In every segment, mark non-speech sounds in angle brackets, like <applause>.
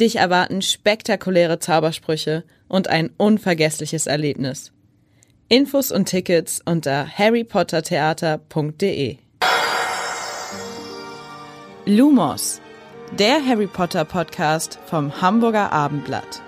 Dich erwarten spektakuläre Zaubersprüche und ein unvergessliches Erlebnis. Infos und Tickets unter harrypottertheater.de. Lumos, der Harry Potter Podcast vom Hamburger Abendblatt.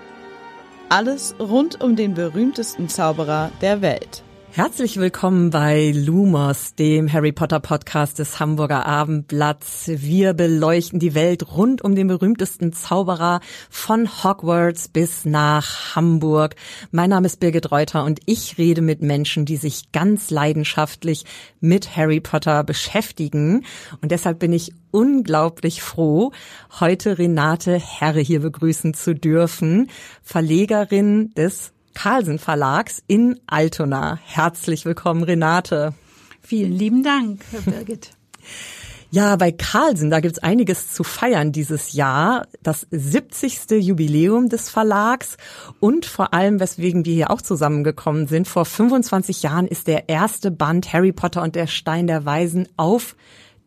Alles rund um den berühmtesten Zauberer der Welt. Herzlich willkommen bei Lumos, dem Harry Potter Podcast des Hamburger Abendblatts. Wir beleuchten die Welt rund um den berühmtesten Zauberer von Hogwarts bis nach Hamburg. Mein Name ist Birgit Reuter und ich rede mit Menschen, die sich ganz leidenschaftlich mit Harry Potter beschäftigen. Und deshalb bin ich unglaublich froh, heute Renate Herre hier begrüßen zu dürfen, Verlegerin des Carlsen Verlags in Altona. Herzlich willkommen, Renate. Vielen lieben Dank, Herr Birgit. <laughs> Ja, bei Carlsen, da gibt's einiges zu feiern dieses Jahr. Das 70. Jubiläum des Verlags und vor allem, weswegen wir hier auch zusammengekommen sind. Vor 25 Jahren ist der erste Band Harry Potter und der Stein der Weisen auf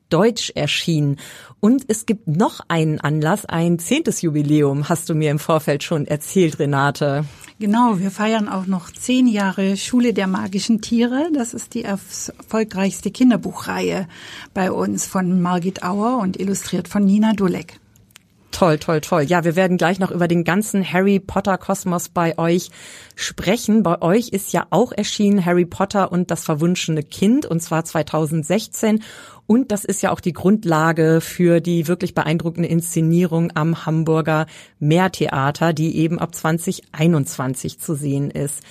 Deutsch erschienen. Und es gibt noch einen Anlass, ein zehntes Jubiläum, hast du mir im Vorfeld schon erzählt, Renate. Genau, wir feiern auch noch zehn Jahre Schule der magischen Tiere. Das ist die erfolgreichste Kinderbuchreihe bei uns von Margit Auer und illustriert von Nina Dulek. Toll, toll, toll. Ja, wir werden gleich noch über den ganzen Harry Potter Kosmos bei euch sprechen. Bei euch ist ja auch erschienen Harry Potter und das verwunschene Kind und zwar 2016 und das ist ja auch die Grundlage für die wirklich beeindruckende Inszenierung am Hamburger Meertheater, die eben ab 2021 zu sehen ist.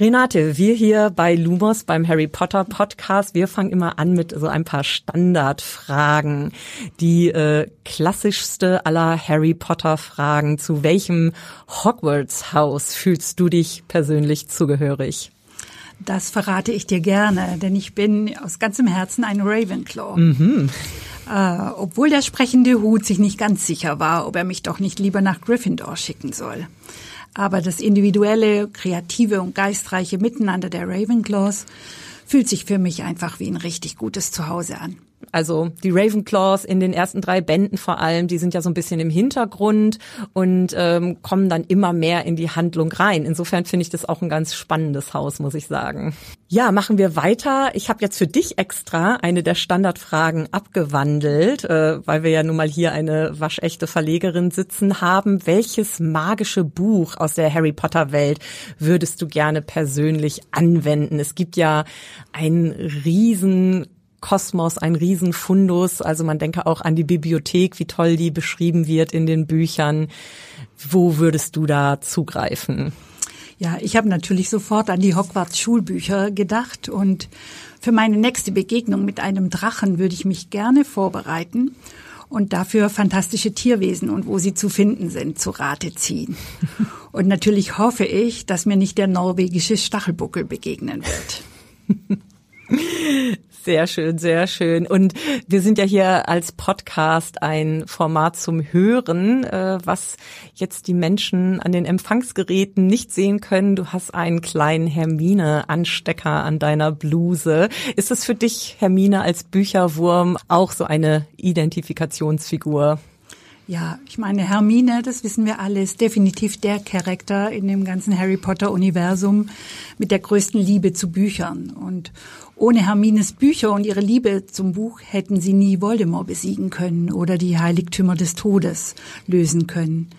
Renate, wir hier bei Lumos beim Harry Potter Podcast, wir fangen immer an mit so ein paar Standardfragen. Die äh, klassischste aller Harry Potter Fragen. Zu welchem Hogwarts Haus fühlst du dich persönlich zugehörig? Das verrate ich dir gerne, denn ich bin aus ganzem Herzen ein Ravenclaw. Mhm. Äh, obwohl der sprechende Hut sich nicht ganz sicher war, ob er mich doch nicht lieber nach Gryffindor schicken soll. Aber das individuelle, kreative und geistreiche Miteinander der Ravenclaws fühlt sich für mich einfach wie ein richtig gutes Zuhause an. Also die Ravenclaws in den ersten drei Bänden vor allem, die sind ja so ein bisschen im Hintergrund und ähm, kommen dann immer mehr in die Handlung rein. Insofern finde ich das auch ein ganz spannendes Haus, muss ich sagen. Ja, machen wir weiter. Ich habe jetzt für dich extra eine der Standardfragen abgewandelt, äh, weil wir ja nun mal hier eine waschechte Verlegerin sitzen haben. Welches magische Buch aus der Harry Potter Welt würdest du gerne persönlich anwenden? Es gibt ja einen riesen Kosmos, ein Riesenfundus. Also man denke auch an die Bibliothek, wie toll die beschrieben wird in den Büchern. Wo würdest du da zugreifen? Ja, ich habe natürlich sofort an die Hogwarts Schulbücher gedacht und für meine nächste Begegnung mit einem Drachen würde ich mich gerne vorbereiten und dafür fantastische Tierwesen und wo sie zu finden sind, zu Rate ziehen. <laughs> Und natürlich hoffe ich, dass mir nicht der norwegische Stachelbuckel begegnen wird. <laughs> Sehr schön, sehr schön. Und wir sind ja hier als Podcast ein Format zum Hören, äh, was jetzt die Menschen an den Empfangsgeräten nicht sehen können. Du hast einen kleinen Hermine-Anstecker an deiner Bluse. Ist es für dich, Hermine, als Bücherwurm auch so eine Identifikationsfigur? Ja, ich meine, Hermine, das wissen wir alle, ist definitiv der Charakter in dem ganzen Harry Potter Universum mit der größten Liebe zu Büchern. Und ohne Hermines Bücher und ihre Liebe zum Buch hätten sie nie Voldemort besiegen können oder die Heiligtümer des Todes lösen können.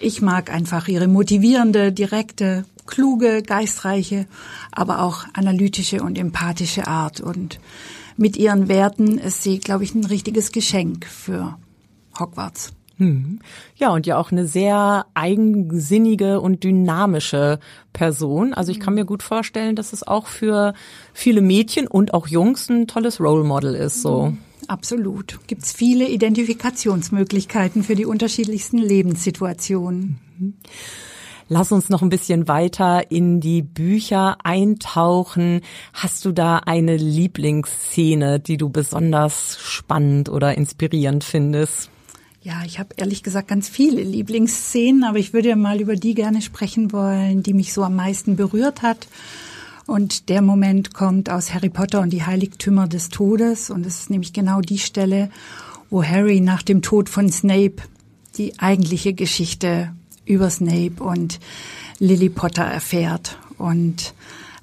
Ich mag einfach ihre motivierende, direkte, kluge, geistreiche, aber auch analytische und empathische Art. Und mit ihren Werten ist sie, glaube ich, ein richtiges Geschenk für Hogwarts. Hm. Ja, und ja auch eine sehr eigensinnige und dynamische Person. Also ich kann mir gut vorstellen, dass es auch für viele Mädchen und auch Jungs ein tolles Role Model ist, so. Absolut. Gibt's viele Identifikationsmöglichkeiten für die unterschiedlichsten Lebenssituationen. Mhm. Lass uns noch ein bisschen weiter in die Bücher eintauchen. Hast du da eine Lieblingsszene, die du besonders spannend oder inspirierend findest? Ja, ich habe ehrlich gesagt ganz viele Lieblingsszenen, aber ich würde mal über die gerne sprechen wollen, die mich so am meisten berührt hat. Und der Moment kommt aus Harry Potter und die Heiligtümer des Todes. Und es ist nämlich genau die Stelle, wo Harry nach dem Tod von Snape die eigentliche Geschichte über Snape und Lily Potter erfährt. Und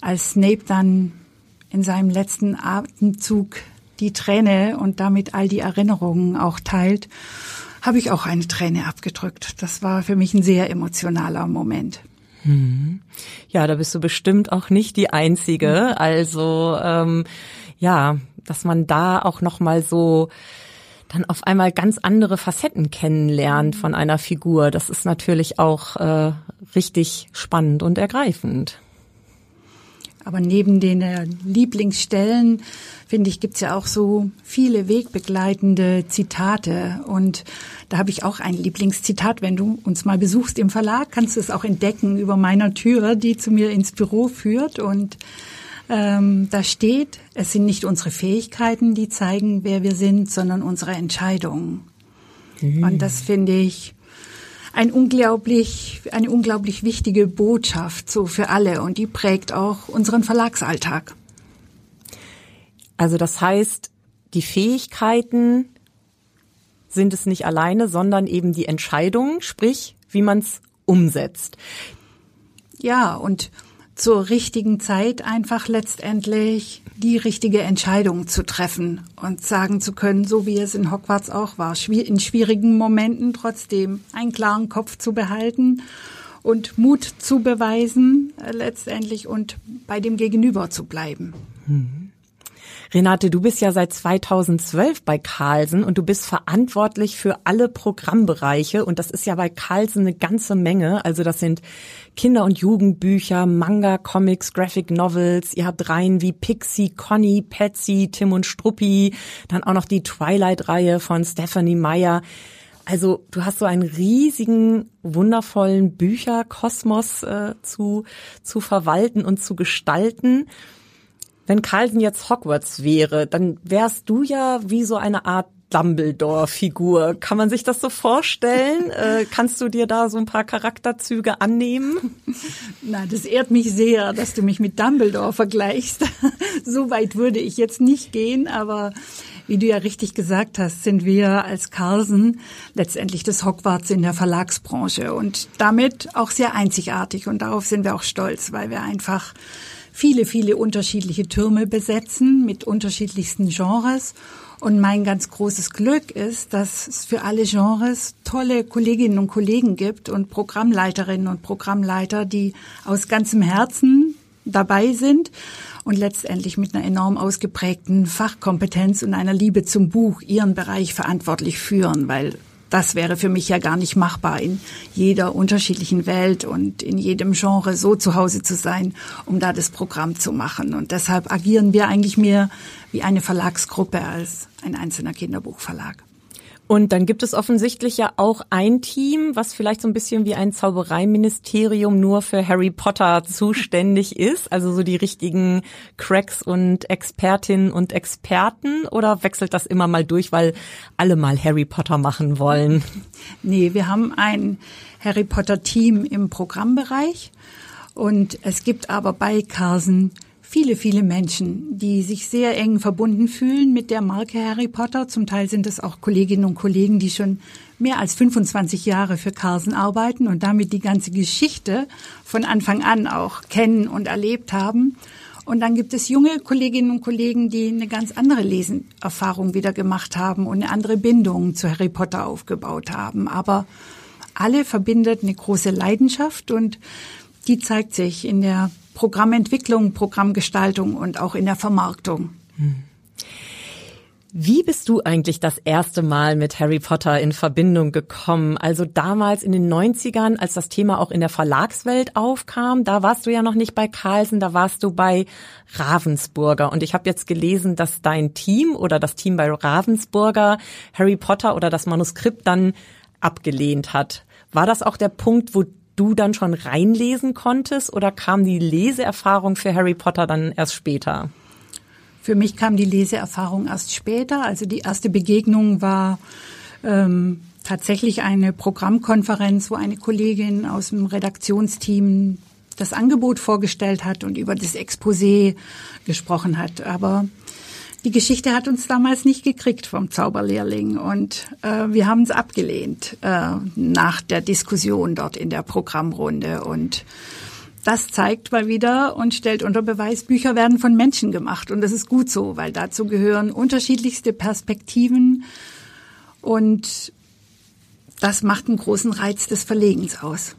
als Snape dann in seinem letzten Atemzug die Träne und damit all die Erinnerungen auch teilt, habe ich auch eine Träne abgedrückt. Das war für mich ein sehr emotionaler Moment. Hm. Ja, da bist du bestimmt auch nicht die Einzige. Also ähm, ja, dass man da auch noch mal so dann auf einmal ganz andere Facetten kennenlernt von einer Figur. Das ist natürlich auch äh, richtig spannend und ergreifend. Aber neben den äh, Lieblingsstellen, finde ich, gibt's ja auch so viele wegbegleitende Zitate. Und da habe ich auch ein Lieblingszitat. Wenn du uns mal besuchst im Verlag, kannst du es auch entdecken über meiner Tür, die zu mir ins Büro führt. Und ähm, da steht, es sind nicht unsere Fähigkeiten, die zeigen, wer wir sind, sondern unsere Entscheidungen. Mhm. Und das finde ich ein unglaublich, eine unglaublich wichtige Botschaft so für alle und die prägt auch unseren Verlagsalltag. Also das heißt, die Fähigkeiten sind es nicht alleine, sondern eben die Entscheidungen, sprich, wie man es umsetzt. Ja, und zur richtigen Zeit einfach letztendlich die richtige Entscheidung zu treffen und sagen zu können, so wie es in Hogwarts auch war, in schwierigen Momenten trotzdem einen klaren Kopf zu behalten und Mut zu beweisen äh, letztendlich und bei dem Gegenüber zu bleiben. Mhm. Renate, du bist ja seit 2012 bei Carlsen und du bist verantwortlich für alle Programmbereiche und das ist ja bei Carlsen eine ganze Menge. Also das sind Kinder- und Jugendbücher, Manga, Comics, Graphic Novels. Ihr habt Reihen wie Pixie, Conny, Patsy, Tim und Struppi, dann auch noch die Twilight-Reihe von Stephanie Meyer. Also du hast so einen riesigen, wundervollen Bücherkosmos äh, zu, zu verwalten und zu gestalten. Wenn Carlton jetzt Hogwarts wäre, dann wärst du ja wie so eine Art Dumbledore-Figur. Kann man sich das so vorstellen? <laughs> Äh, kannst du dir da so ein paar Charakterzüge annehmen? <laughs> Na, das ehrt mich sehr, dass du mich mit Dumbledore vergleichst. <laughs> so weit würde ich jetzt nicht gehen, aber wie du ja richtig gesagt hast, sind wir als Carlsen letztendlich das Hogwarts in der Verlagsbranche und damit auch sehr einzigartig und darauf sind wir auch stolz, weil wir einfach viele, viele unterschiedliche Türme besetzen mit unterschiedlichsten Genres. Und mein ganz großes Glück ist, dass es für alle Genres tolle Kolleginnen und Kollegen gibt und Programmleiterinnen und Programmleiter, die aus ganzem Herzen dabei sind und letztendlich mit einer enorm ausgeprägten Fachkompetenz und einer Liebe zum Buch ihren Bereich verantwortlich führen, weil das wäre für mich ja gar nicht machbar, in jeder unterschiedlichen Welt und in jedem Genre so zu Hause zu sein, um da das Programm zu machen. Und deshalb agieren wir eigentlich mehr wie eine Verlagsgruppe als ein einzelner Kinderbuchverlag. Und dann gibt es offensichtlich ja auch ein Team, was vielleicht so ein bisschen wie ein Zaubereiministerium nur für Harry Potter zuständig <laughs> ist. Also so die richtigen Cracks und Expertinnen und Experten. Oder wechselt das immer mal durch, weil alle mal Harry Potter machen wollen? <laughs> Nee, wir haben ein Harry Potter Team im Programmbereich. Und es gibt aber bei Carsen viele, viele Menschen, die sich sehr eng verbunden fühlen mit der Marke Harry Potter. Zum Teil sind es auch Kolleginnen und Kollegen, die schon mehr als 25 Jahre für Carlsen arbeiten und damit die ganze Geschichte von Anfang an auch kennen und erlebt haben. Und dann gibt es junge Kolleginnen und Kollegen, die eine ganz andere Lesenerfahrung wieder gemacht haben und eine andere Bindung zu Harry Potter aufgebaut haben. Aber alle verbindet eine große Leidenschaft und die zeigt sich in der Programmentwicklung, Programmgestaltung und auch in der Vermarktung. Wie bist du eigentlich das erste Mal mit Harry Potter in Verbindung gekommen? Also damals in den 90ern, als das Thema auch in der Verlagswelt aufkam, da warst du ja noch nicht bei Carlsen, da warst du bei Ravensburger. Und ich habe jetzt gelesen, dass dein Team oder das Team bei Ravensburger Harry Potter oder das Manuskript dann abgelehnt hat. War das auch der Punkt, wo du dann schon reinlesen konntest oder kam die Leseerfahrung für Harry Potter dann erst später? Für mich kam die Leseerfahrung erst später. Also die erste Begegnung war ähm, tatsächlich eine Programmkonferenz, wo eine Kollegin aus dem Redaktionsteam das Angebot vorgestellt hat und über das Exposé gesprochen hat. Aber die Geschichte hat uns damals nicht gekriegt vom Zauberlehrling und äh, wir haben es abgelehnt äh, nach der Diskussion dort in der Programmrunde. Und das zeigt mal wieder und stellt unter Beweis, Bücher werden von Menschen gemacht. Und das ist gut so, weil dazu gehören unterschiedlichste Perspektiven. Und das macht einen großen Reiz des Verlegens aus.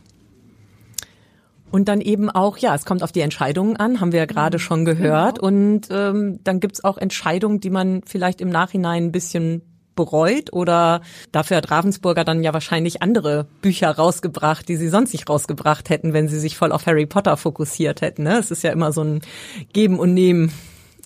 Und dann eben auch, ja, es kommt auf die Entscheidungen an, haben wir ja gerade mhm. schon gehört. Genau. Und ähm, dann gibt's auch Entscheidungen, die man vielleicht im Nachhinein ein bisschen bereut oder dafür hat Ravensburger dann ja wahrscheinlich andere Bücher rausgebracht, die sie sonst nicht rausgebracht hätten, wenn sie sich voll auf Harry Potter fokussiert hätten. Ne? Es ist ja immer so ein Geben und Nehmen.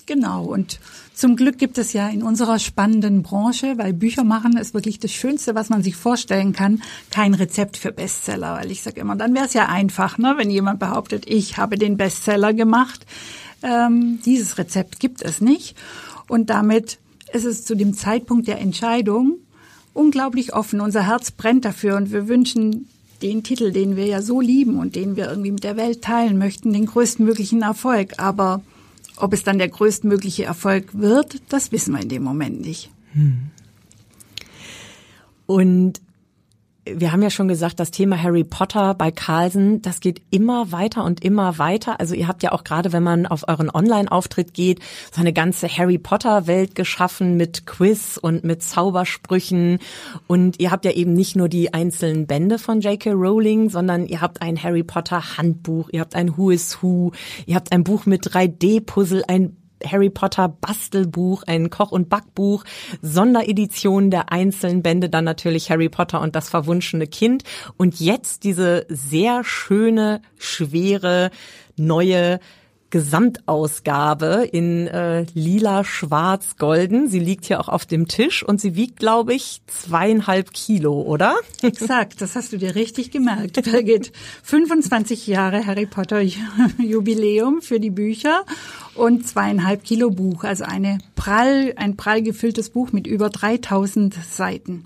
Genau. Und zum Glück gibt es ja in unserer spannenden Branche, weil Bücher machen ist wirklich das Schönste, was man sich vorstellen kann, kein Rezept für Bestseller. Weil ich sage immer, dann wäre es ja einfach, ne, wenn jemand behauptet, ich habe den Bestseller gemacht. Ähm, dieses Rezept gibt es nicht. Und damit ist es zu dem Zeitpunkt der Entscheidung unglaublich offen. Unser Herz brennt dafür und wir wünschen den Titel, den wir ja so lieben und den wir irgendwie mit der Welt teilen möchten, den größtmöglichen Erfolg. Aber ob es dann der größtmögliche Erfolg wird, das wissen wir in dem Moment nicht. Hm. Und wir haben ja schon gesagt, das Thema Harry Potter bei Carlsen, das geht immer weiter und immer weiter. Also ihr habt ja auch gerade, wenn man auf euren Online-Auftritt geht, so eine ganze Harry Potter-Welt geschaffen mit Quiz und mit Zaubersprüchen. Und ihr habt ja eben nicht nur die einzelnen Bände von J.K. Rowling, sondern ihr habt ein Harry Potter Handbuch, ihr habt ein Who is Who, ihr habt ein Buch mit 3D-Puzzle, ein Harry Potter Bastelbuch, ein Koch- und Backbuch, Sonderedition der einzelnen Bände, dann natürlich Harry Potter und das verwunschene Kind. Und jetzt diese sehr schöne, schwere, neue Gesamtausgabe in äh, lila, schwarz, golden. Sie liegt hier auch auf dem Tisch und sie wiegt, glaube ich, zweieinhalb Kilo, oder? <laughs> Exakt, das hast du dir richtig gemerkt, Birgit. 25 Jahre Harry Potter <laughs> Jubiläum für die Bücher und zweieinhalb Kilo Buch, also eine prall, ein prall gefülltes Buch mit über 3000 Seiten.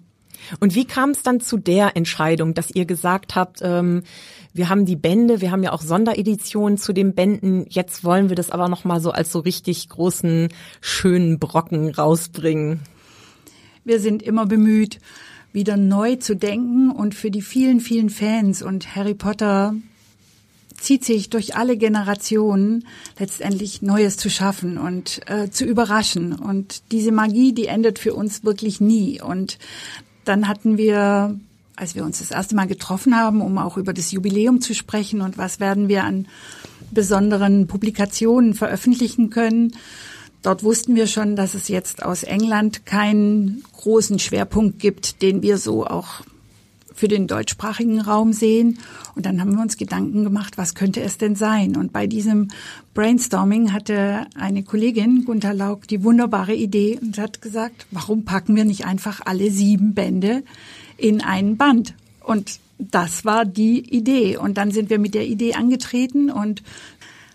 Und wie kam es dann zu der Entscheidung, dass ihr gesagt habt, ähm, wir haben die Bände, wir haben ja auch Sondereditionen zu den Bänden. Jetzt wollen wir das aber noch mal so als so richtig großen, schönen Brocken rausbringen. Wir sind immer bemüht, wieder neu zu denken und für die vielen, vielen Fans und Harry Potter zieht sich durch alle Generationen letztendlich Neues zu schaffen und äh, zu überraschen. Und diese Magie, die endet für uns wirklich nie. Und dann hatten wir als wir uns das erste Mal getroffen haben, um auch über das Jubiläum zu sprechen und was werden wir an besonderen Publikationen veröffentlichen können. Dort wussten wir schon, dass es jetzt aus England keinen großen Schwerpunkt gibt, den wir so auch für den deutschsprachigen Raum sehen. Und dann haben wir uns Gedanken gemacht, was könnte es denn sein? Und bei diesem Brainstorming hatte eine Kollegin, Gunther Lauk, die wunderbare Idee und hat gesagt, warum packen wir nicht einfach alle sieben Bände in einen Band. Und das war die Idee. Und dann sind wir mit der Idee angetreten und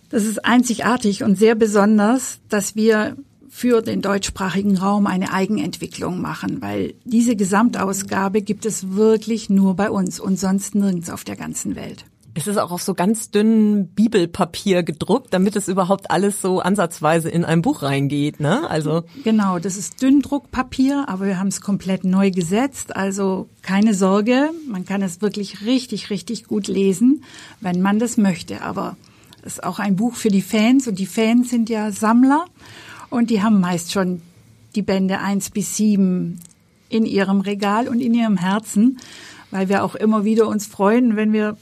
das ist einzigartig und sehr besonders, dass wir für den deutschsprachigen Raum eine Eigenentwicklung machen, weil diese Gesamtausgabe gibt es wirklich nur bei uns und sonst nirgends auf der ganzen Welt. Es ist auch auf so ganz dünnem Bibelpapier gedruckt, damit es überhaupt alles so ansatzweise in ein Buch reingeht, ne? Also genau, das ist Dünndruckpapier, aber wir haben es komplett neu gesetzt, also keine Sorge, man kann es wirklich richtig richtig gut lesen, wenn man das möchte, aber es ist auch ein Buch für die Fans und die Fans sind ja Sammler und die haben meist schon die Bände eins bis sieben in ihrem Regal und in ihrem Herzen, weil wir auch immer wieder uns freuen, wenn wir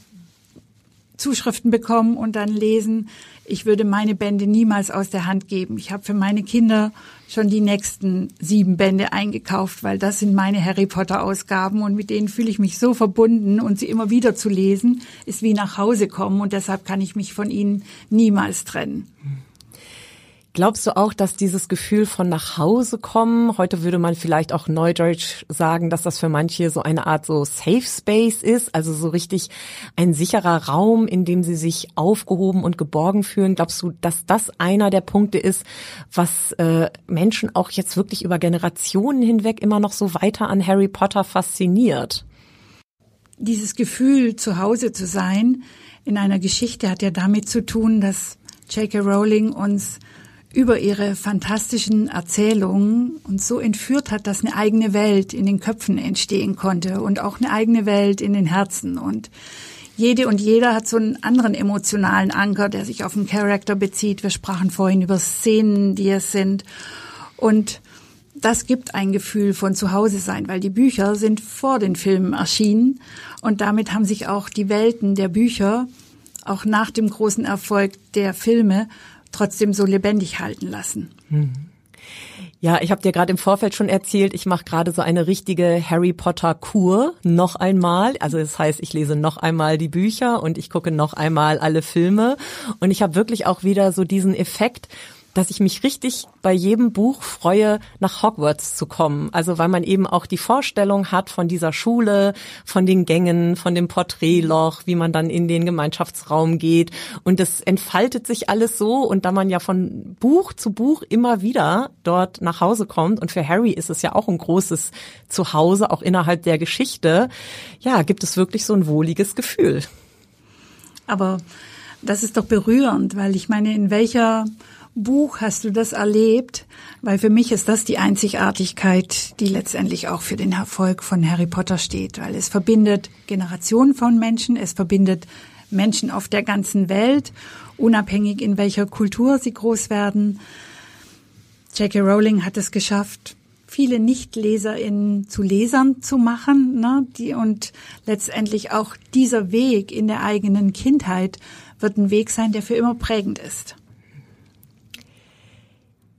Zuschriften bekommen und dann lesen, ich würde meine Bände niemals aus der Hand geben. Ich habe für meine Kinder schon die nächsten sieben Bände eingekauft, weil das sind meine Harry Potter Ausgaben und mit denen fühle ich mich so verbunden und sie immer wieder zu lesen ist wie nach Hause kommen und deshalb kann ich mich von ihnen niemals trennen. Glaubst du auch, dass dieses Gefühl von nach Hause kommen, heute würde man vielleicht auch neudeutsch sagen, dass das für manche so eine Art so Safe Space ist, also so richtig ein sicherer Raum, in dem sie sich aufgehoben und geborgen fühlen? Glaubst du, dass das einer der Punkte ist, was äh, Menschen auch jetzt wirklich über Generationen hinweg immer noch so weiter an Harry Potter fasziniert? Dieses Gefühl, zu Hause zu sein in einer Geschichte hat ja damit zu tun, dass J.K. Rowling uns über ihre fantastischen Erzählungen uns so entführt hat, dass eine eigene Welt in den Köpfen entstehen konnte und auch eine eigene Welt in den Herzen. Und jede und jeder hat so einen anderen emotionalen Anker, der sich auf den Charakter bezieht. Wir sprachen vorhin über Szenen, die es sind. Und das gibt ein Gefühl von Zuhause sein, weil die Bücher sind vor den Filmen erschienen und damit haben sich auch die Welten der Bücher auch nach dem großen Erfolg der Filme trotzdem so lebendig halten lassen. Hm. Ja, ich habe dir gerade im Vorfeld schon erzählt, ich mache gerade so eine richtige Harry Potter Kur noch einmal. Also das heißt, ich lese noch einmal die Bücher und ich gucke noch einmal alle Filme und ich habe wirklich auch wieder so diesen Effekt, dass ich mich richtig bei jedem Buch freue, nach Hogwarts zu kommen. Also weil man eben auch die Vorstellung hat von dieser Schule, von den Gängen, von dem Porträtloch, wie man dann in den Gemeinschaftsraum geht. Und das entfaltet sich alles so. Und da man ja von Buch zu Buch immer wieder dort nach Hause kommt, und für Harry ist es ja auch ein großes Zuhause, auch innerhalb der Geschichte, ja, gibt es wirklich so ein wohliges Gefühl. Aber das ist doch berührend, weil ich meine, in welcher Buch hast du das erlebt? Weil für mich ist das die Einzigartigkeit, die letztendlich auch für den Erfolg von Harry Potter steht, weil es verbindet Generationen von Menschen, es verbindet Menschen auf der ganzen Welt, unabhängig in welcher Kultur sie groß werden. J.K. Rowling hat es geschafft, viele NichtleserInnen zu Lesern zu machen, ne? die, und letztendlich auch dieser Weg in der eigenen Kindheit wird ein Weg sein, der für immer prägend ist.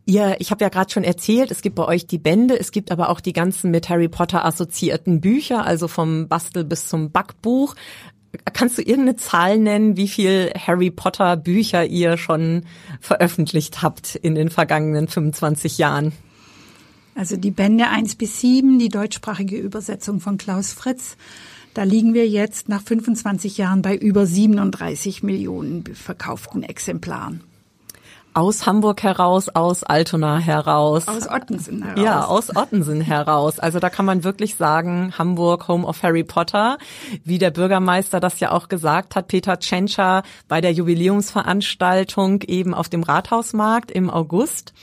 Ihr, ich habe ja gerade schon erzählt, es gibt bei euch die Bände, es gibt aber auch die ganzen mit Harry Potter assoziierten Bücher, also vom Bastel bis zum Backbuch. Kannst du irgendeine Zahl nennen, wie viel Harry Potter Bücher ihr schon veröffentlicht habt in den vergangenen 25 Jahren? Also die Bände 1 bis 7, die deutschsprachige Übersetzung von Klaus Fritz. Da liegen wir jetzt nach 25 Jahren bei über 37 Millionen verkauften Exemplaren. Aus Hamburg heraus, aus Altona heraus. Aus Ottensen heraus. Ja, aus Ottensen heraus. Also da kann man wirklich sagen, Hamburg, Home of Harry Potter, wie der Bürgermeister das ja auch gesagt hat, Peter Tschentscher bei der Jubiläumsveranstaltung eben auf dem Rathausmarkt im August.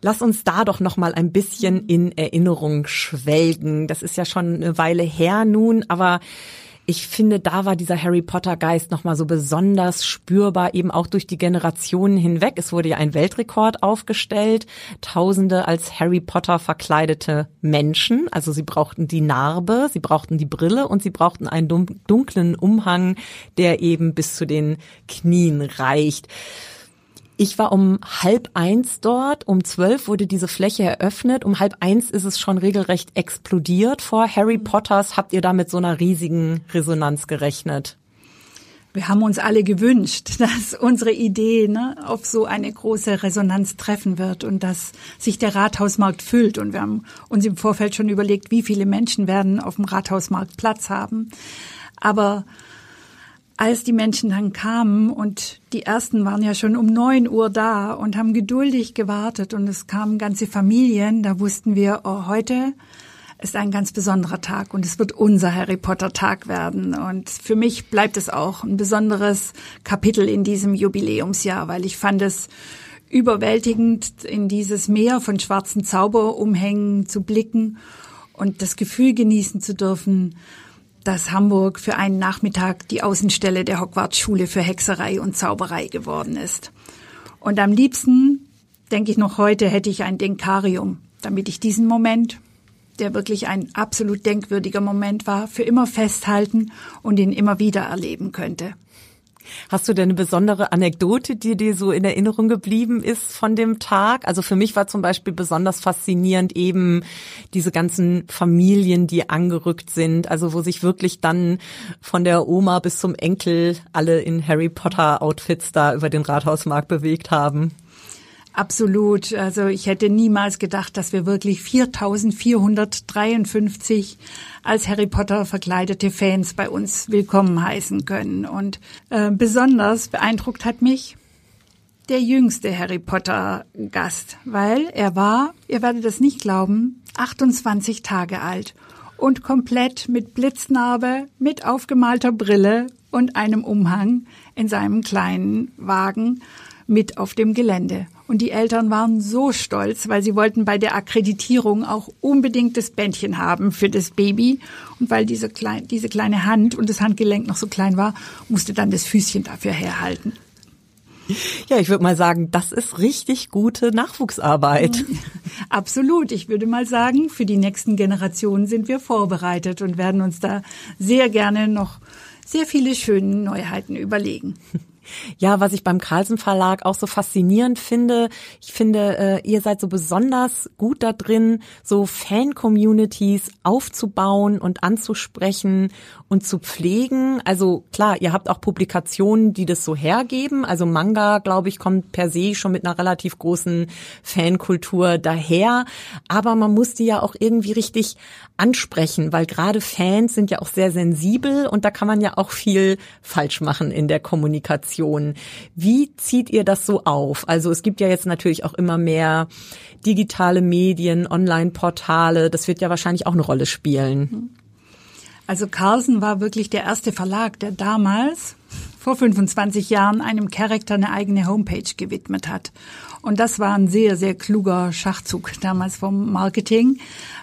Lass uns da doch noch mal ein bisschen in Erinnerung schwelgen. Das ist ja schon eine Weile her nun, aber ich finde, da war dieser Harry Potter Geist nochmal so besonders spürbar, eben auch durch die Generationen hinweg. Es wurde ja ein Weltrekord aufgestellt. Tausende als Harry Potter verkleidete Menschen. Also sie brauchten die Narbe, sie brauchten die Brille und sie brauchten einen dunklen Umhang, der eben bis zu den Knien reicht. Ich war um halb eins dort, um zwölf wurde diese Fläche eröffnet, um halb eins ist es schon regelrecht explodiert vor Harry Potters. Habt ihr da mit so einer riesigen Resonanz gerechnet? Wir haben uns alle gewünscht, <laughs> dass unsere Idee ne, auf so eine große Resonanz treffen wird und dass sich der Rathausmarkt füllt. Und wir haben uns im Vorfeld schon überlegt, wie viele Menschen werden auf dem Rathausmarkt Platz haben. Aber als die Menschen dann kamen und die ersten waren ja schon um neun Uhr da und haben geduldig gewartet und es kamen ganze Familien, da wussten wir, oh, heute ist ein ganz besonderer Tag und es wird unser Harry Potter Tag werden. Und für mich bleibt es auch ein besonderes Kapitel in diesem Jubiläumsjahr, weil ich fand es überwältigend, in dieses Meer von schwarzen Zauberumhängen zu blicken und das Gefühl genießen zu dürfen, dass Hamburg für einen Nachmittag die Außenstelle der Hogwarts-Schule für Hexerei und Zauberei geworden ist. Und am liebsten, denke ich noch heute, hätte ich ein Denkarium, damit ich diesen Moment, der wirklich ein absolut denkwürdiger Moment war, für immer festhalten und ihn immer wieder erleben könnte. Hast du denn eine besondere Anekdote, die dir so in Erinnerung geblieben ist von dem Tag? Also für mich war zum Beispiel besonders faszinierend eben diese ganzen Familien, die angerückt sind, also wo sich wirklich dann von der Oma bis zum Enkel alle in Harry Potter Outfits da über den Rathausmarkt bewegt haben. Absolut. Also ich hätte niemals gedacht, dass wir wirklich 4453 als Harry Potter verkleidete Fans bei uns willkommen heißen können. Und äh, besonders beeindruckt hat mich der jüngste Harry Potter Gast, weil er war, ihr werdet es nicht glauben, 28 Tage alt und komplett mit Blitznarbe, mit aufgemalter Brille und einem Umhang in seinem kleinen Wagen mit auf dem Gelände. Und die Eltern waren so stolz, weil sie wollten bei der Akkreditierung auch unbedingt das Bändchen haben für das Baby. Und weil diese, klein, diese kleine Hand und das Handgelenk noch so klein war, musste dann das Füßchen dafür herhalten. Ja, ich würde mal sagen, das ist richtig gute Nachwuchsarbeit. Absolut. Ich würde mal sagen, für die nächsten Generationen sind wir vorbereitet und werden uns da sehr gerne noch sehr viele schöne Neuheiten überlegen. <laughs> Ja, was ich beim Carlsen Verlag auch so faszinierend finde, ich finde, äh, ihr seid so besonders gut da drin, so Fan-Communities aufzubauen und anzusprechen und zu pflegen. Also klar, ihr habt auch Publikationen, die das so hergeben. Also Manga, glaube ich, kommt per se schon mit einer relativ großen Fankultur daher. Aber man muss die ja auch irgendwie richtig ansprechen, weil gerade Fans sind ja auch sehr sensibel und da kann man ja auch viel falsch machen in der Kommunikation. Wie zieht ihr das so auf? Also es gibt ja jetzt natürlich auch immer mehr digitale Medien, Online-Portale. Das wird ja wahrscheinlich auch eine Rolle spielen. Also Carlsen war wirklich der erste Verlag, der damals vor 25 Jahren einem Charakter eine eigene Homepage gewidmet hat. Und das war ein sehr, sehr kluger Schachzug damals vom Marketing,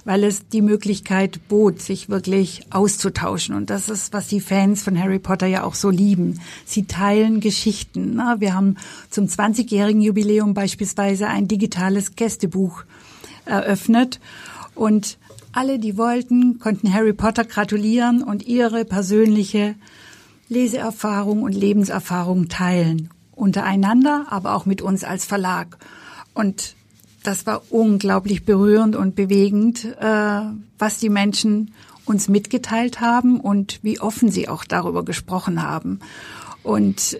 weil es die Möglichkeit bot, sich wirklich auszutauschen. Und das ist, was die Fans von Harry Potter ja auch so lieben. Sie teilen Geschichten. Wir haben zum 20-jährigen Jubiläum beispielsweise ein digitales Gästebuch eröffnet. Und alle, die wollten, konnten Harry Potter gratulieren und ihre persönliche Leseerfahrung und Lebenserfahrung teilen. Untereinander, aber auch mit uns als Verlag. Und das war unglaublich berührend und bewegend, äh, was die Menschen uns mitgeteilt haben und wie offen sie auch darüber gesprochen haben. Und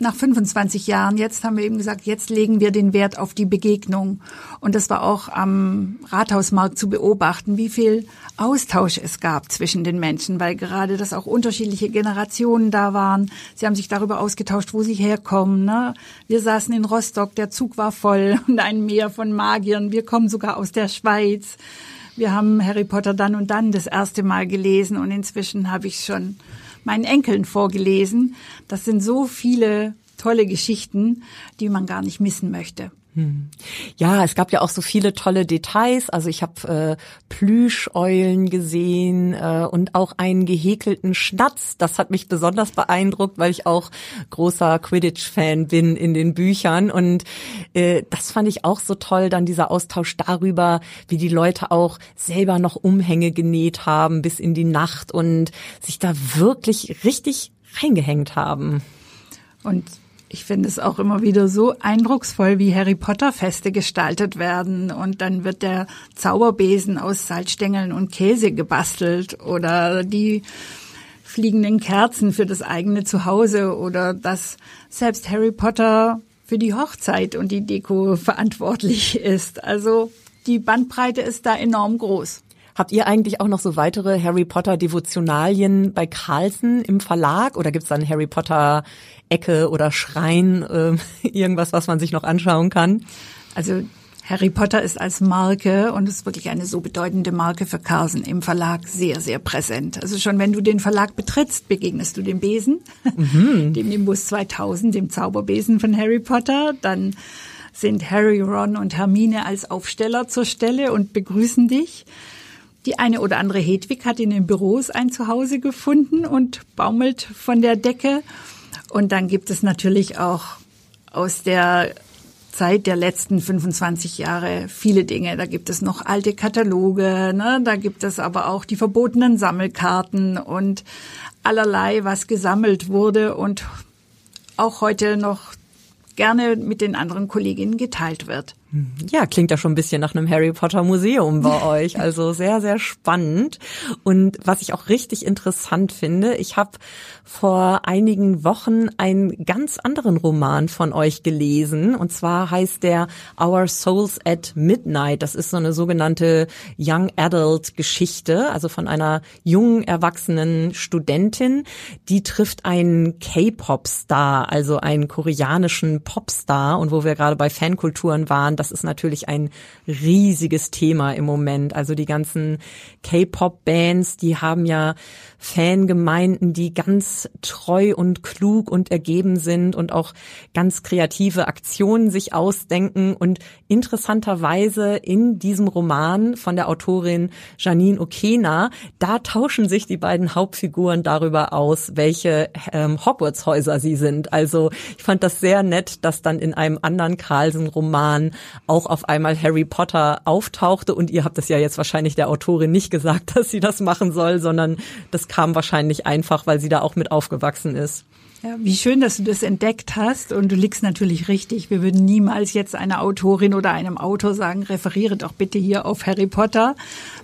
nach 25 Jahren, jetzt haben wir eben gesagt, jetzt legen wir den Wert auf die Begegnung. Und das war auch am Rathausmarkt zu beobachten, wie viel Austausch es gab zwischen den Menschen, weil gerade das auch unterschiedliche Generationen da waren. Sie haben sich darüber ausgetauscht, wo sie herkommen. Ne? Wir saßen in Rostock, der Zug war voll <laughs> und ein Meer von Magiern. Wir kommen sogar aus der Schweiz. Wir haben Harry Potter dann und dann das erste Mal gelesen und inzwischen habe ich schon meinen Enkeln vorgelesen. Das sind so viele tolle Geschichten, die man gar nicht missen möchte. Hm. Ja, es gab ja auch so viele tolle Details. Also ich habe äh, Plüscheulen gesehen äh, und auch einen gehäkelten Schnatz. Das hat mich besonders beeindruckt, weil ich auch großer Quidditch-Fan bin in den Büchern. Und äh, das fand ich auch so toll, dann dieser Austausch darüber, wie die Leute auch selber noch Umhänge genäht haben bis in die Nacht und sich da wirklich richtig reingehängt haben. Und ich finde es auch immer wieder so eindrucksvoll, wie Harry Potter Feste gestaltet werden. Und dann wird der Zauberbesen aus Salzstängeln und Käse gebastelt oder die fliegenden Kerzen für das eigene Zuhause oder dass selbst Harry Potter für die Hochzeit und die Deko verantwortlich <laughs> ist. Also die Bandbreite ist da enorm groß. Habt ihr eigentlich auch noch so weitere Harry Potter Devotionalien bei Carlsen im Verlag oder gibt's dann Harry Potter Ecke oder Schrein, äh, <laughs> irgendwas, was man sich noch anschauen kann? Also Harry Potter ist als Marke und ist wirklich eine so bedeutende Marke für Carlsen im Verlag sehr, sehr präsent. Also schon wenn du den Verlag betrittst, begegnest du dem Besen, mhm. <laughs> dem Nimbus 2000, dem Zauberbesen von Harry Potter. Dann sind Harry, Ron und Hermine als Aufsteller zur Stelle und begrüßen dich. Die eine oder andere Hedwig hat in den Büros ein Zuhause gefunden und baumelt von der Decke. Und dann gibt es natürlich auch aus der Zeit der letzten 25 Jahre viele Dinge. Da gibt es noch alte Kataloge, ne? da gibt es aber auch die verbotenen Sammelkarten und allerlei, was gesammelt wurde und auch heute noch gerne mit den anderen Kolleginnen geteilt wird. Ja, klingt ja schon ein bisschen nach einem Harry Potter Museum bei <laughs> euch. Also sehr, sehr spannend. Und was ich auch richtig interessant finde, ich habe vor einigen Wochen einen ganz anderen Roman von euch gelesen. Und zwar heißt der Our Souls at Midnight. Das ist so eine sogenannte Young Adult Geschichte, also von einer jungen, erwachsenen Studentin. Die trifft einen K-Pop-Star, also einen koreanischen Popstar. Und wo wir gerade bei Fankulturen waren, das ist natürlich ein riesiges Thema im Moment. Also die ganzen K-Pop-Bands, die haben ja Fangemeinden, die ganz treu und klug und ergeben sind und auch ganz kreative Aktionen sich ausdenken. Und interessanterweise in diesem Roman von der Autorin Janine Okena, da tauschen sich die beiden Hauptfiguren darüber aus, welche ähm, Hogwarts-Häuser sie sind. Also ich fand das sehr nett, dass dann in einem anderen Carlsen-Roman auch auf einmal Harry Potter auftauchte. Und ihr habt es ja jetzt wahrscheinlich der Autorin nicht gesagt, <laughs> dass sie das machen soll, sondern das kam wahrscheinlich einfach, weil sie da auch mit aufgewachsen ist. Ja, wie schön, dass du das entdeckt hast und du liegst natürlich richtig. Wir würden niemals jetzt einer Autorin oder einem Autor sagen, referiere doch bitte hier auf Harry Potter.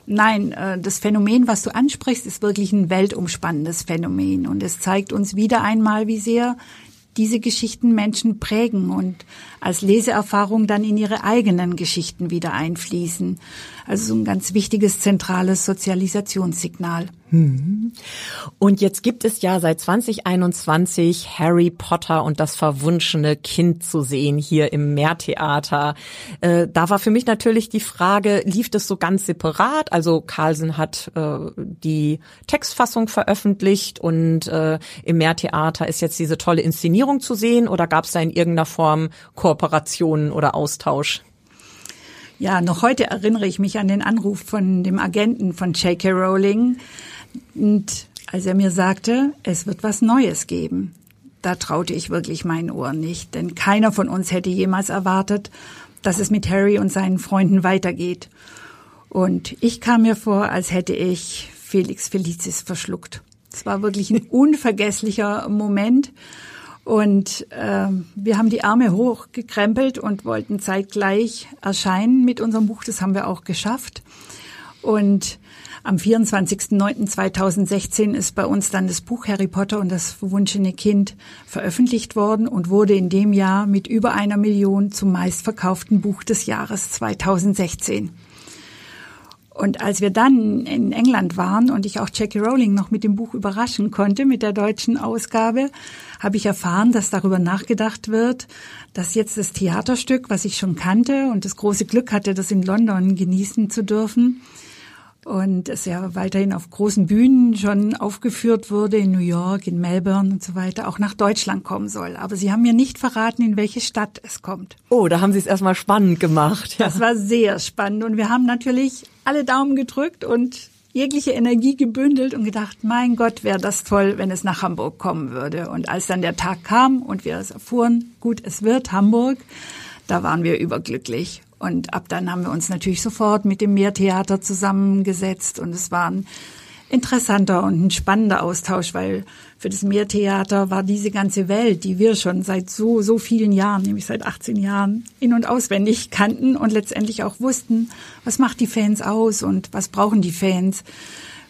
Nein, äh, das Phänomen, was du ansprichst, ist wirklich ein weltumspannendes Phänomen und es zeigt uns wieder einmal, wie sehr diese Geschichten Menschen prägen und als Leseerfahrung dann in ihre eigenen Geschichten wieder einfließen. Also so ein ganz wichtiges zentrales Sozialisationssignal. Mhm. Und jetzt gibt es ja seit 2021 Harry Potter und das verwunschene Kind zu sehen hier im Meertheater. Äh, da war für mich natürlich die Frage, lief das so ganz separat? Also Carlsen hat äh, die Textfassung veröffentlicht und äh, im Meertheater ist jetzt diese tolle Inszenierung zu sehen oder gab es da in irgendeiner Form Kooperationen oder Austausch? Ja, noch heute erinnere ich mich an den Anruf von dem Agenten von J.K. Rowling. Und als er mir sagte, es wird was Neues geben, da traute ich wirklich meinen Ohren nicht, denn keiner von uns hätte jemals erwartet, dass es mit Harry und seinen Freunden weitergeht. Und ich kam mir vor, als hätte ich Felix Felicis verschluckt. Es war wirklich ein <laughs> unvergesslicher Moment. Und äh, wir haben die Arme hochgekrempelt und wollten zeitgleich erscheinen mit unserem Buch. Das haben wir auch geschafft. Und am 24.09.2016 ist bei uns dann das Buch Harry Potter und das verwunschene Kind veröffentlicht worden und wurde in dem Jahr mit über einer Million zum meistverkauften Buch des Jahres 2016. Und als wir dann in England waren und ich auch Jackie Rowling noch mit dem Buch überraschen konnte, mit der deutschen Ausgabe, habe ich erfahren, dass darüber nachgedacht wird, dass jetzt das Theaterstück, was ich schon kannte und das große Glück hatte, das in London genießen zu dürfen, und es ja weiterhin auf großen Bühnen schon aufgeführt wurde, in New York, in Melbourne und so weiter, auch nach Deutschland kommen soll. Aber sie haben mir nicht verraten, in welche Stadt es kommt. Oh, da haben sie es erstmal spannend gemacht. Ja. Das war sehr spannend und wir haben natürlich alle Daumen gedrückt und jegliche Energie gebündelt und gedacht, mein Gott, wäre das toll, wenn es nach Hamburg kommen würde. Und als dann der Tag kam und wir es erfuhren, gut, es wird Hamburg, da waren wir überglücklich. Und ab dann haben wir uns natürlich sofort mit dem Meertheater zusammengesetzt und es war ein interessanter und ein spannender Austausch, weil für das Meertheater war diese ganze Welt, die wir schon seit so, so vielen Jahren, nämlich seit 18 Jahren, in- und auswendig kannten und letztendlich auch wussten, was macht die Fans aus und was brauchen die Fans.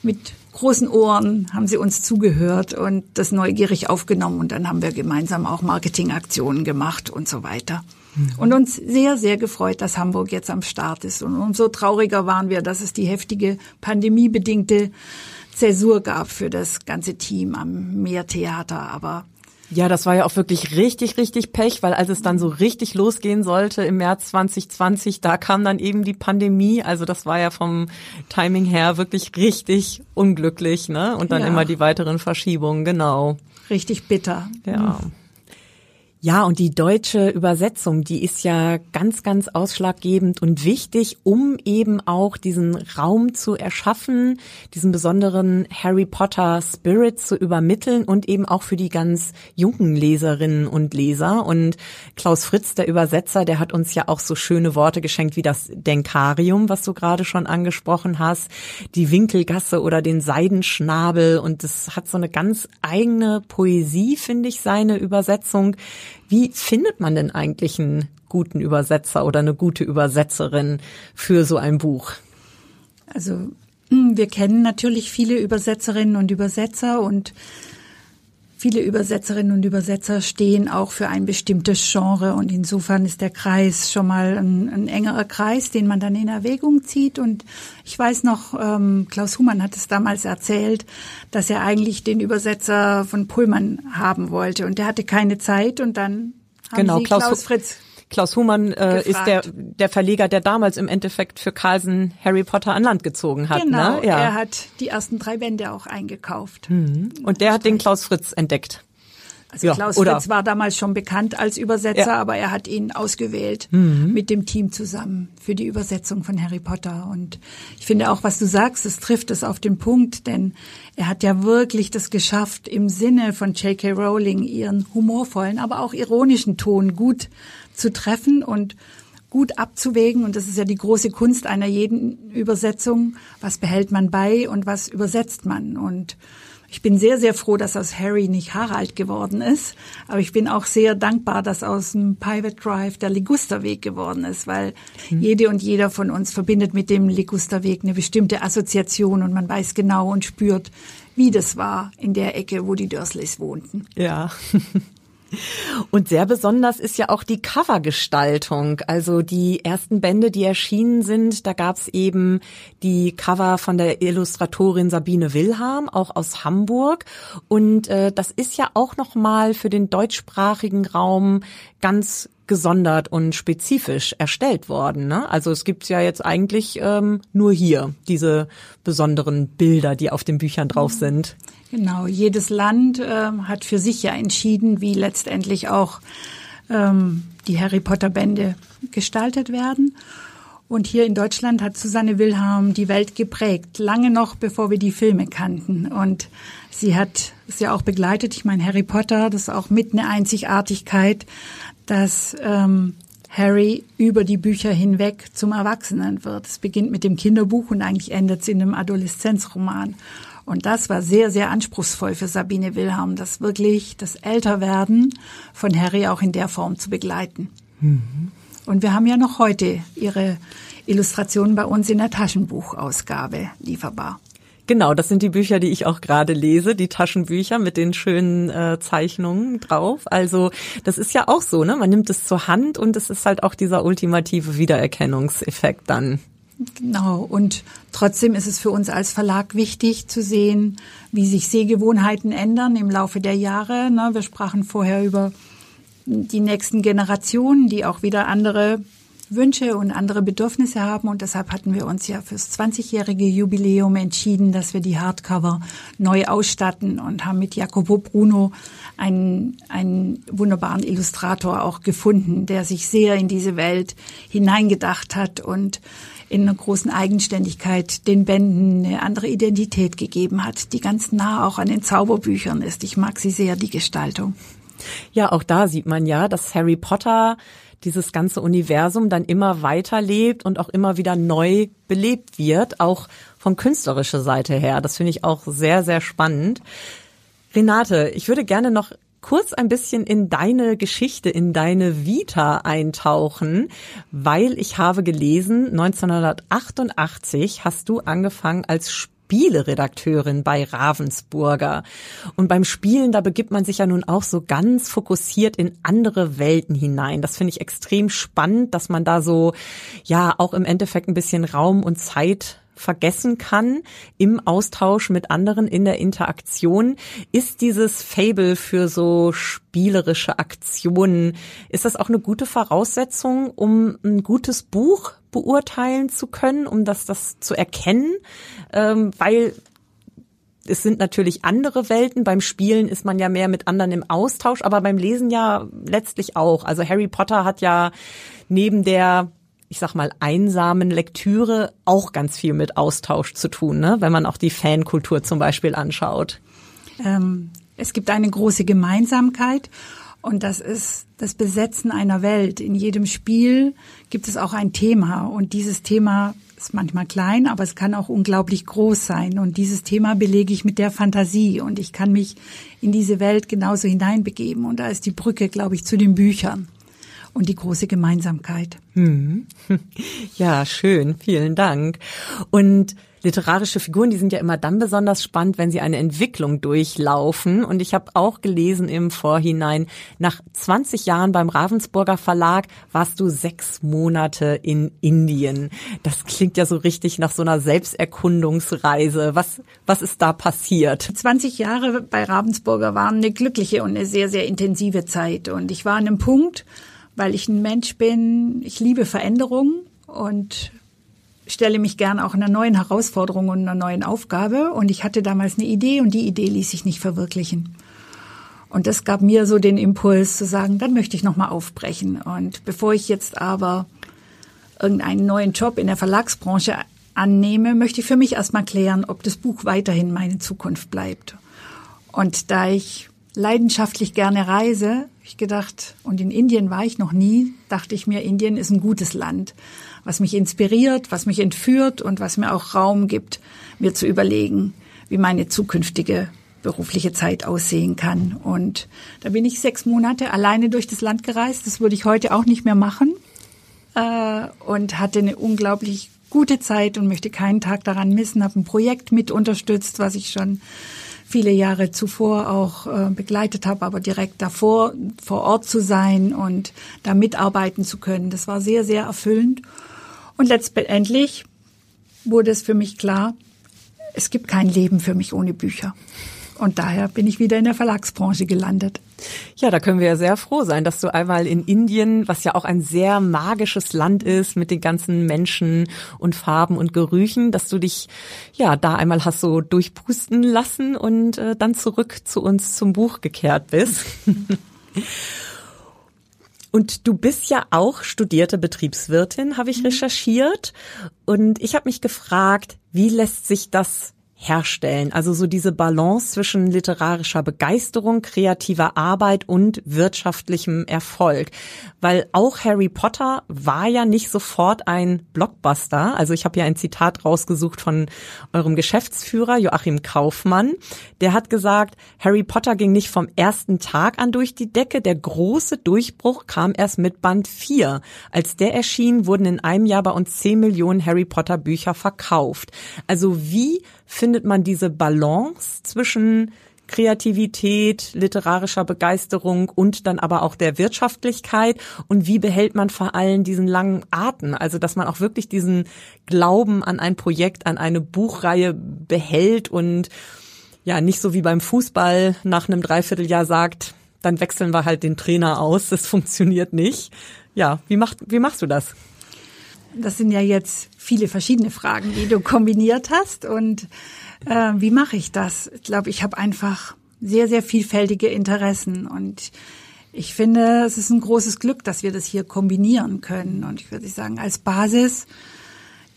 Mit großen Ohren haben sie uns zugehört und das neugierig aufgenommen und dann haben wir gemeinsam auch Marketingaktionen gemacht und so weiter. Mhm. Und uns sehr, sehr gefreut, dass Hamburg jetzt am Start ist. Und umso trauriger waren wir, dass es die heftige pandemiebedingte Zäsur gab für das ganze Team am Meertheater. Aber ja, das war ja auch wirklich richtig, richtig Pech, weil als es dann so richtig losgehen sollte im März 2020, da kam dann eben die Pandemie. Also das war ja vom Timing her wirklich richtig unglücklich, ne? Und dann ja. immer die weiteren Verschiebungen, genau. Richtig bitter. Ja. Mhm. Ja, und die deutsche Übersetzung, die ist ja ganz, ganz ausschlaggebend und wichtig, um eben auch diesen Raum zu erschaffen, diesen besonderen Harry Potter Spirit zu übermitteln und eben auch für die ganz jungen Leserinnen und Leser. Und Klaus Fritz, der Übersetzer, der hat uns ja auch so schöne Worte geschenkt wie das Denkarium, was du gerade schon angesprochen hast, die Winkelgasse oder den Seidenschnabel. Und das hat so eine ganz eigene Poesie, finde ich, seine Übersetzung wie findet man denn eigentlich einen guten Übersetzer oder eine gute Übersetzerin für so ein Buch? Also hm, wir kennen natürlich viele Übersetzerinnen und Übersetzer und Viele Übersetzerinnen und Übersetzer stehen auch für ein bestimmtes Genre und insofern ist der Kreis schon mal ein, ein engerer Kreis, den man dann in Erwägung zieht. Und ich weiß noch, ähm, Klaus Humann hat es damals erzählt, dass er eigentlich den Übersetzer von Pullmann haben wollte und der hatte keine Zeit und dann haben genau, sie Klaus, Klaus Fritz Klaus Humann äh, ist der, der Verleger, der damals im Endeffekt für Carlsen Harry Potter an Land gezogen hat. Genau, ne? ja. er hat die ersten drei Bände auch eingekauft. Mhm. Und der hat den Klaus Fritz entdeckt. Also ja, Klaus oder? Fritz war damals schon bekannt als Übersetzer, ja. aber er hat ihn ausgewählt mhm. mit dem Team zusammen für die Übersetzung von Harry Potter. Und ich finde auch, was du sagst, es trifft es auf den Punkt, denn er hat ja wirklich das geschafft, im Sinne von J.K. Rowling ihren humorvollen, aber auch ironischen Ton gut zu treffen und gut abzuwägen. Und das ist ja die große Kunst einer jeden Übersetzung. Was behält man bei und was übersetzt man? Und ich bin sehr, sehr froh, dass aus Harry nicht Harald geworden ist. Aber ich bin auch sehr dankbar, dass aus dem Private Drive der Ligusterweg geworden ist, weil mhm. jede und jeder von uns verbindet mit dem Ligusterweg eine bestimmte Assoziation und man weiß genau und spürt, wie das war in der Ecke, wo die Dursleys wohnten. Ja. <laughs> Und sehr besonders ist ja auch die Covergestaltung. Also die ersten Bände, die erschienen sind, da gab's eben die Cover von der Illustratorin Sabine Wilhelm, auch aus Hamburg. Und äh, das ist ja auch nochmal für den deutschsprachigen Raum ganz gesondert und spezifisch erstellt worden. Ne? Also es gibt ja jetzt eigentlich ähm, nur hier diese besonderen Bilder, die auf den Büchern drauf mhm. Genau, jedes Land äh, hat für sich ja entschieden, wie letztendlich auch ähm, die Harry Potter Bände gestaltet werden. Und hier in Deutschland hat Susanne Wilhelm die Welt geprägt, lange noch bevor wir die Filme kannten. Und sie hat es ja auch begleitet. Ich meine, Harry Potter, das ist auch mit eine Einzigartigkeit, dass ähm, Harry über die Bücher hinweg zum Erwachsenen wird. Es beginnt mit dem Kinderbuch und eigentlich endet es in einem Adoleszenzroman. Und das war sehr, sehr anspruchsvoll für Sabine Wilhelm, das wirklich das Älterwerden von Harry auch in der Form zu begleiten. Mhm. Und wir haben ja noch heute ihre Illustrationen bei uns in der Taschenbuchausgabe lieferbar. Genau, das sind die Bücher, die ich auch gerade lese, die Taschenbücher mit den schönen äh, Zeichnungen drauf. Also das ist ja auch so, ne? Man nimmt es zur Hand und es ist halt auch dieser ultimative Wiedererkennungseffekt dann. Genau. Und trotzdem ist es für uns als Verlag wichtig zu sehen, wie sich Sehgewohnheiten ändern im Laufe der Jahre. Ne? Wir sprachen vorher über die nächsten Generationen, die auch wieder andere Wünsche und andere Bedürfnisse haben. Und deshalb hatten wir uns ja fürs 20-jährige Jubiläum entschieden, dass wir die Hardcover neu ausstatten und haben mit Jacopo Bruno einen, einen wunderbaren Illustrator auch gefunden, der sich sehr in diese Welt hineingedacht hat und in einer großen Eigenständigkeit den Bänden eine andere Identität gegeben hat, die ganz nah auch an den Zauberbüchern ist. Ich mag sie sehr, die Gestaltung. Ja, auch da sieht man ja, dass Harry Potter dieses ganze Universum dann immer weiterlebt und auch immer wieder neu belebt wird, auch von künstlerischer Seite her. Das finde ich auch sehr, sehr spannend. Renate, ich würde gerne noch kurz ein bisschen in deine Geschichte, in deine Vita eintauchen, weil ich habe gelesen, 1988 hast du angefangen als Spieleredakteurin bei Ravensburger. Und beim Spielen, da begibt man sich ja nun auch so ganz fokussiert in andere Welten hinein. Das finde ich extrem spannend, dass man da so, ja, auch im Endeffekt ein bisschen Raum und Zeit vergessen kann im Austausch mit anderen, in der Interaktion. Ist dieses Fable für so spielerische Aktionen, ist das auch eine gute Voraussetzung, um ein gutes Buch beurteilen zu können, um das, das zu erkennen? Ähm, weil es sind natürlich andere Welten. Beim Spielen ist man ja mehr mit anderen im Austausch, aber beim Lesen ja letztlich auch. Also Harry Potter hat ja neben der ich sag mal, einsamen Lektüre auch ganz viel mit Austausch zu tun, ne? wenn man auch die Fankultur zum Beispiel anschaut. Ähm, es gibt eine große Gemeinsamkeit und das ist das Besetzen einer Welt. In jedem Spiel gibt es auch ein Thema und dieses Thema ist manchmal klein, aber es kann auch unglaublich groß sein. Und dieses Thema belege ich mit der Fantasie und ich kann mich in diese Welt genauso hineinbegeben. Und da ist die Brücke, glaube ich, zu den Büchern. Und die große Gemeinsamkeit. Hm. <laughs> Ja, schön. Vielen Dank. Und literarische Figuren, die sind ja immer dann besonders spannend, wenn sie eine Entwicklung durchlaufen. Und ich habe auch gelesen im Vorhinein, nach 20 Jahren beim Ravensburger Verlag warst du sechs Monate in Indien. Das klingt ja so richtig nach so einer Selbsterkundungsreise. Was, was ist da passiert? 20 Jahre bei Ravensburger waren eine glückliche und eine sehr, sehr intensive Zeit. Und ich war an einem Punkt, weil ich ein Mensch bin, ich liebe Veränderungen und stelle mich gern auch einer neuen Herausforderung und einer neuen Aufgabe. Und ich hatte damals eine Idee und die Idee ließ sich nicht verwirklichen. Und das gab mir so den Impuls zu sagen, dann möchte ich nochmal aufbrechen. Und bevor ich jetzt aber irgendeinen neuen Job in der Verlagsbranche annehme, möchte ich für mich erstmal klären, ob das Buch weiterhin meine Zukunft bleibt. Und da ich leidenschaftlich gerne reise, ich gedacht, und in Indien war ich noch nie, dachte ich mir, Indien ist ein gutes Land was mich inspiriert, was mich entführt und was mir auch Raum gibt, mir zu überlegen, wie meine zukünftige berufliche Zeit aussehen kann. Und da bin ich sechs Monate alleine durch das Land gereist. Das würde ich heute auch nicht mehr machen. Äh, und hatte eine unglaublich gute Zeit und möchte keinen Tag daran missen. Habe ein Projekt mit unterstützt, was ich schon viele Jahre zuvor auch äh, begleitet habe, aber direkt davor vor Ort zu sein und da mitarbeiten zu können. Das war sehr, sehr erfüllend. Und letztendlich wurde es für mich klar, es gibt kein Leben für mich ohne Bücher. Und daher bin ich wieder in der Verlagsbranche gelandet. Ja, da können wir ja sehr froh sein, dass du einmal in Indien, was ja auch ein sehr magisches Land ist mit den ganzen Menschen und Farben und Gerüchen, dass du dich ja da einmal hast so durchpusten lassen und äh, dann zurück zu uns zum Buch gekehrt bist. <laughs> Und du bist ja auch studierte Betriebswirtin, habe ich mhm. recherchiert. Und ich habe mich gefragt, wie lässt sich das herstellen. Also so diese Balance zwischen literarischer Begeisterung, kreativer Arbeit und wirtschaftlichem Erfolg. Weil auch Harry Potter war ja nicht sofort ein Blockbuster. Also ich habe ja ein Zitat rausgesucht von eurem Geschäftsführer Joachim Kaufmann. Der hat gesagt, Harry Potter ging nicht vom ersten Tag an durch die Decke. Der große Durchbruch kam erst mit Band 4. Als der erschien, wurden in einem Jahr bei uns 10 Millionen Harry Potter Bücher verkauft. Also wie findet man diese Balance zwischen Kreativität, literarischer Begeisterung und dann aber auch der Wirtschaftlichkeit und wie behält man vor allem diesen langen Atem, also dass man auch wirklich diesen Glauben an ein Projekt, an eine Buchreihe behält und ja, nicht so wie beim Fußball nach einem Dreivierteljahr sagt, dann wechseln wir halt den Trainer aus, das <laughs> funktioniert nicht. Ja, wie, macht, wie machst du das? Das sind ja jetzt viele verschiedene Fragen, die du kombiniert hast. Und äh, wie mache ich das? Ich glaube, ich habe einfach sehr, sehr vielfältige Interessen. Und ich finde, es ist ein großes Glück, dass wir das hier kombinieren können. Und ich würde sagen, als Basis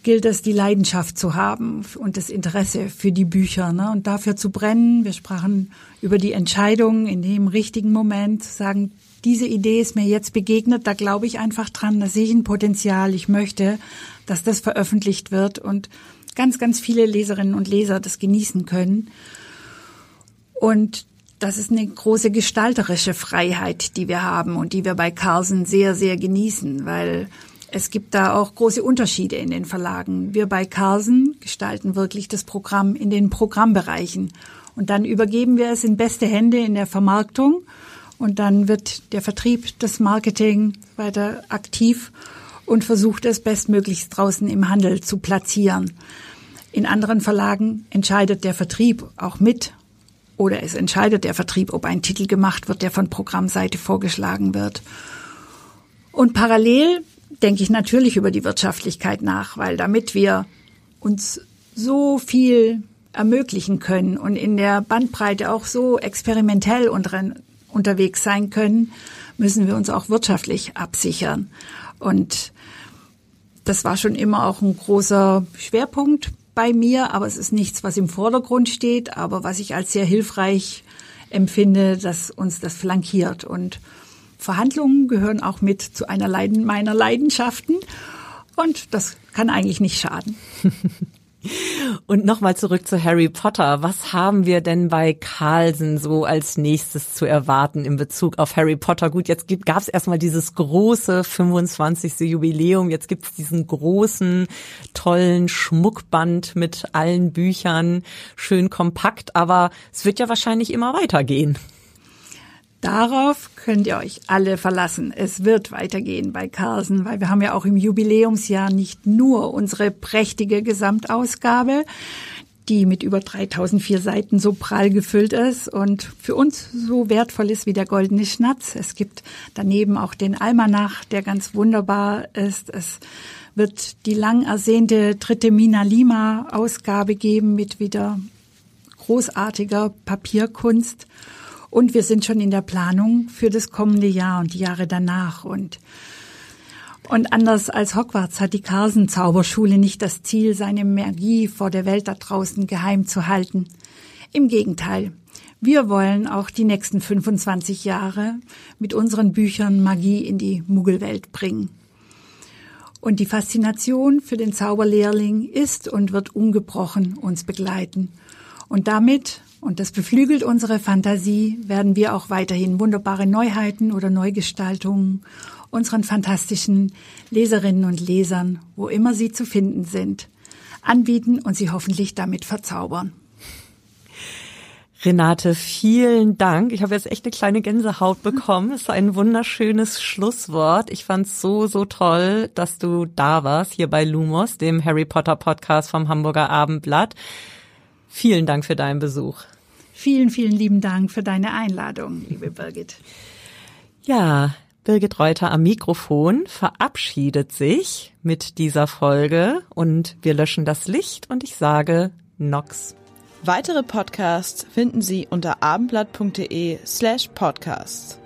gilt es, die Leidenschaft zu haben und das Interesse für die Bücher ne? und dafür zu brennen. Wir sprachen über die Entscheidung in dem richtigen Moment, zu sagen, diese Idee ist mir jetzt begegnet, da glaube ich einfach dran, da sehe ich ein Potenzial, ich möchte, dass das veröffentlicht wird und ganz, ganz viele Leserinnen und Leser das genießen können. Und das ist eine große gestalterische Freiheit, die wir haben und die wir bei Carlsen sehr, sehr genießen, weil es gibt da auch große Unterschiede in den Verlagen. Wir bei Carlsen gestalten wirklich das Programm in den Programmbereichen. Und dann übergeben wir es in beste Hände in der Vermarktung und dann wird der Vertrieb, das Marketing weiter aktiv und versucht es bestmöglichst draußen im Handel zu platzieren. In anderen Verlagen entscheidet der Vertrieb auch mit oder es entscheidet der Vertrieb, ob ein Titel gemacht wird, der von Programmseite vorgeschlagen wird. Und parallel denke ich natürlich über die Wirtschaftlichkeit nach, weil damit wir uns so viel ermöglichen können und in der Bandbreite auch so experimentell und unterwegs sein können, müssen wir uns auch wirtschaftlich absichern. Und das war schon immer auch ein großer Schwerpunkt bei mir, aber es ist nichts, was im Vordergrund steht, aber was ich als sehr hilfreich empfinde, dass uns das flankiert. Und Verhandlungen gehören auch mit zu einer Leiden, meiner Leidenschaften. Und das kann eigentlich nicht schaden. <laughs> Und nochmal zurück zu Harry Potter. Was haben wir denn bei Carlsen so als nächstes zu erwarten in Bezug auf Harry Potter? Gut, jetzt gab es erstmal dieses große 25. Jubiläum. Jetzt gibt es diesen großen, tollen Schmuckband mit allen Büchern. Schön kompakt, aber es wird ja wahrscheinlich immer weitergehen. Darauf könnt ihr euch alle verlassen. Es wird weitergehen bei Carlsen, weil wir haben ja auch im Jubiläumsjahr nicht nur unsere prächtige Gesamtausgabe, die mit über 3004 Seiten so prall gefüllt ist und für uns so wertvoll ist wie der goldene Schnatz. Es gibt daneben auch den Almanach, der ganz wunderbar ist. Es wird die lang ersehnte dritte Mina Lima Ausgabe geben mit wieder großartiger Papierkunst. Und wir sind schon in der Planung für das kommende Jahr und die Jahre danach. Und, und anders als Hogwarts hat die Carsen Zauberschule nicht das Ziel, seine Magie vor der Welt da draußen geheim zu halten. Im Gegenteil. Wir wollen auch die nächsten 25 Jahre mit unseren Büchern Magie in die Muggelwelt bringen. Und die Faszination für den Zauberlehrling ist und wird ungebrochen uns begleiten. Und damit und das beflügelt unsere Fantasie, werden wir auch weiterhin wunderbare Neuheiten oder Neugestaltungen unseren fantastischen Leserinnen und Lesern, wo immer sie zu finden sind, anbieten und sie hoffentlich damit verzaubern. Renate, vielen Dank. Ich habe jetzt echt eine kleine Gänsehaut bekommen. Es ist ein wunderschönes Schlusswort. Ich fand es so, so toll, dass du da warst, hier bei Lumos, dem Harry Potter Podcast vom Hamburger Abendblatt. Vielen Dank für deinen Besuch. Vielen, vielen lieben Dank für deine Einladung, liebe <laughs> Birgit. Ja, Birgit Reuter am Mikrofon verabschiedet sich mit dieser Folge und wir löschen das Licht und ich sage Nox. Weitere Podcasts finden Sie unter abendblatt.de slash podcasts.